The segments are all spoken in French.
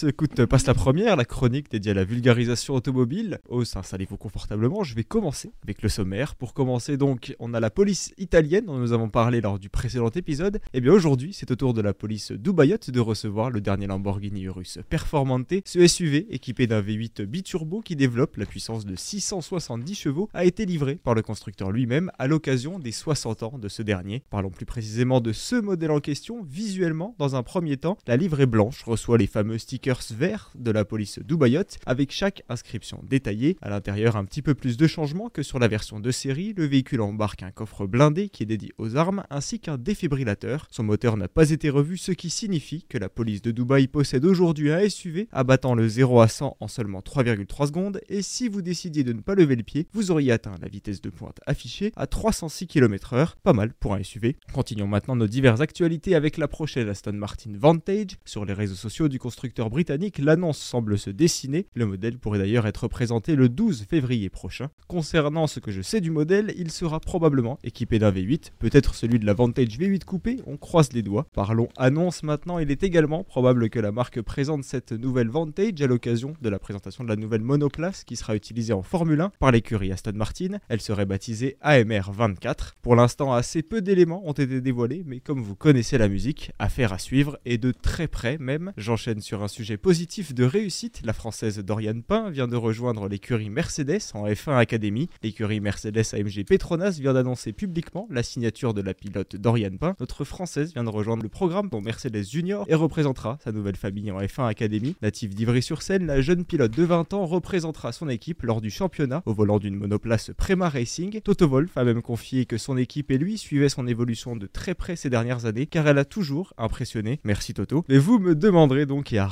Écoute, passe la première, la chronique dédiée à la vulgarisation automobile. Oh, installez-vous confortablement, je vais commencer avec le sommaire. Pour commencer donc, on a la police italienne dont nous avons parlé lors du précédent épisode. Et bien aujourd'hui, c'est au tour de la police dubaïote de recevoir le dernier Lamborghini Urus Performante. Ce SUV, équipé d'un V8 biturbo qui développe la puissance de 670 chevaux, a été livré par le constructeur lui-même à l'occasion des 60 ans de ce dernier. Parlons plus précisément de ce modèle en question. Visuellement, dans un premier temps, la livrée blanche reçoit les fameux stickers vert de la police dubaïote avec chaque inscription détaillée. À l'intérieur, un petit peu plus de changements que sur la version de série. Le véhicule embarque un coffre blindé qui est dédié aux armes ainsi qu'un défibrillateur. Son moteur n'a pas été revu, ce qui signifie que la police de Dubaï possède aujourd'hui un SUV abattant le 0 à 100 en seulement 3,3 secondes. Et si vous décidiez de ne pas lever le pied, vous auriez atteint la vitesse de pointe affichée à 306 km/h. Pas mal pour un SUV. Continuons maintenant nos diverses actualités avec la prochaine Aston Martin Vantage. Sur les réseaux sociaux du constructeur britannique, l'annonce semble se dessiner. Le modèle pourrait d'ailleurs être présenté le 12 février prochain. Concernant ce que je sais du modèle, il sera probablement équipé d'un V8, peut-être celui de la Vantage V8 coupé, on croise les doigts. Parlons annonce maintenant, il est également probable que la marque présente cette nouvelle Vantage à l'occasion de la présentation de la nouvelle monoplace qui sera utilisée en Formule 1 par l'écurie Aston Martin. Elle serait baptisée AMR 24. Pour l'instant, assez peu d'éléments ont été dévoilés, mais comme vous connaissez la musique, affaire à suivre et de très près même. J'enchaîne sur un sujet positif de réussite, la française Doriane Pain vient de rejoindre l'écurie Mercedes en F1 Academy. L'écurie Mercedes AMG Petronas vient d'annoncer publiquement la signature de la pilote Doriane Pain. Notre française vient de rejoindre le programme pour Mercedes Junior et représentera sa nouvelle famille en F1 Academy. Native d'Ivry-sur-Seine, la jeune pilote de 20 ans représentera son équipe lors du championnat au volant d'une monoplace Prema Racing. Toto Wolff a même confié que son équipe et lui suivaient son évolution de très près ces dernières années car elle a toujours impressionné. Merci Toto. Mais vous me demanderez donc et à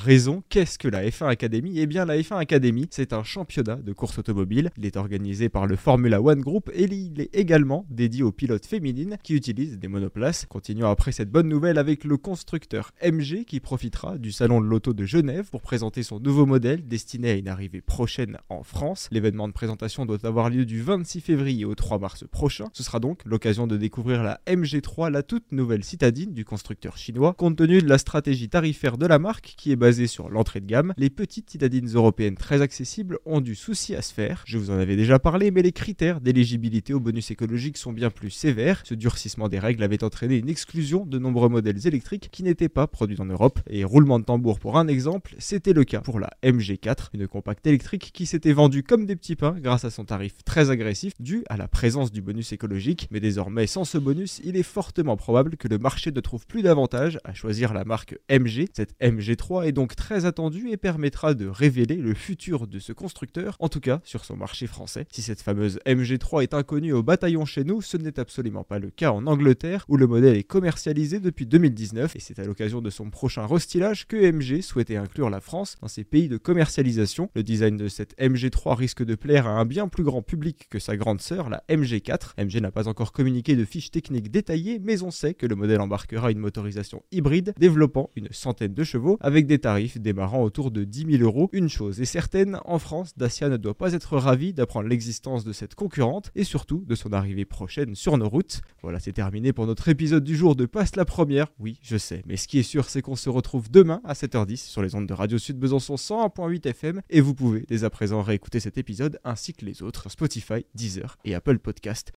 qu'est-ce que la F1 Academy? Eh bien, la F1 Academy, c'est un championnat de course automobile. Il est organisé par le Formula One Group et il est également dédié aux pilotes féminines qui utilisent des monoplaces. Continuons après cette bonne nouvelle avec le constructeur MG qui profitera du salon de l'auto de Genève pour présenter son nouveau modèle destiné à une arrivée prochaine en France. L'événement de présentation doit avoir lieu du 26 février au 3 mars prochain. Ce sera donc l'occasion de découvrir la MG3, la toute nouvelle citadine du constructeur chinois, compte tenu de la stratégie tarifaire de la marque qui est basée sur l'entrée de gamme, les petites citadines européennes très accessibles ont du souci à se faire. Je vous en avais déjà parlé, mais les critères d'éligibilité au bonus écologique sont bien plus sévères. Ce durcissement des règles avait entraîné une exclusion de nombreux modèles électriques qui n'étaient pas produits en Europe. Et roulement de tambour pour un exemple, c'était le cas pour la MG4, une compacte électrique qui s'était vendue comme des petits pains grâce à son tarif très agressif dû à la présence du bonus écologique. Mais désormais, sans ce bonus, il est fortement probable que le marché ne trouve plus d'avantage à choisir la marque MG. Cette MG3 est donc très attendu et permettra de révéler le futur de ce constructeur, en tout cas sur son marché français. Si cette fameuse MG3 est inconnue au bataillon chez nous, ce n'est absolument pas le cas en Angleterre où le modèle est commercialisé depuis 2019 et c'est à l'occasion de son prochain restylage que MG souhaitait inclure la France dans ses pays de commercialisation. Le design de cette MG3 risque de plaire à un bien plus grand public que sa grande sœur, la MG4. MG n'a pas encore communiqué de fiches techniques détaillées, mais on sait que le modèle embarquera une motorisation hybride développant une centaine de chevaux avec des tarifs démarrant autour de 10 000 euros. Une chose est certaine, en France, Dacia ne doit pas être ravi d'apprendre l'existence de cette concurrente et surtout de son arrivée prochaine sur nos routes. Voilà, c'est terminé pour notre épisode du jour de Passe la Première. Oui, je sais, mais ce qui est sûr, c'est qu'on se retrouve demain à 7h10 sur les ondes de Radio Sud Besançon 101.8 FM et vous pouvez dès à présent réécouter cet épisode ainsi que les autres Spotify, Deezer et Apple Podcast.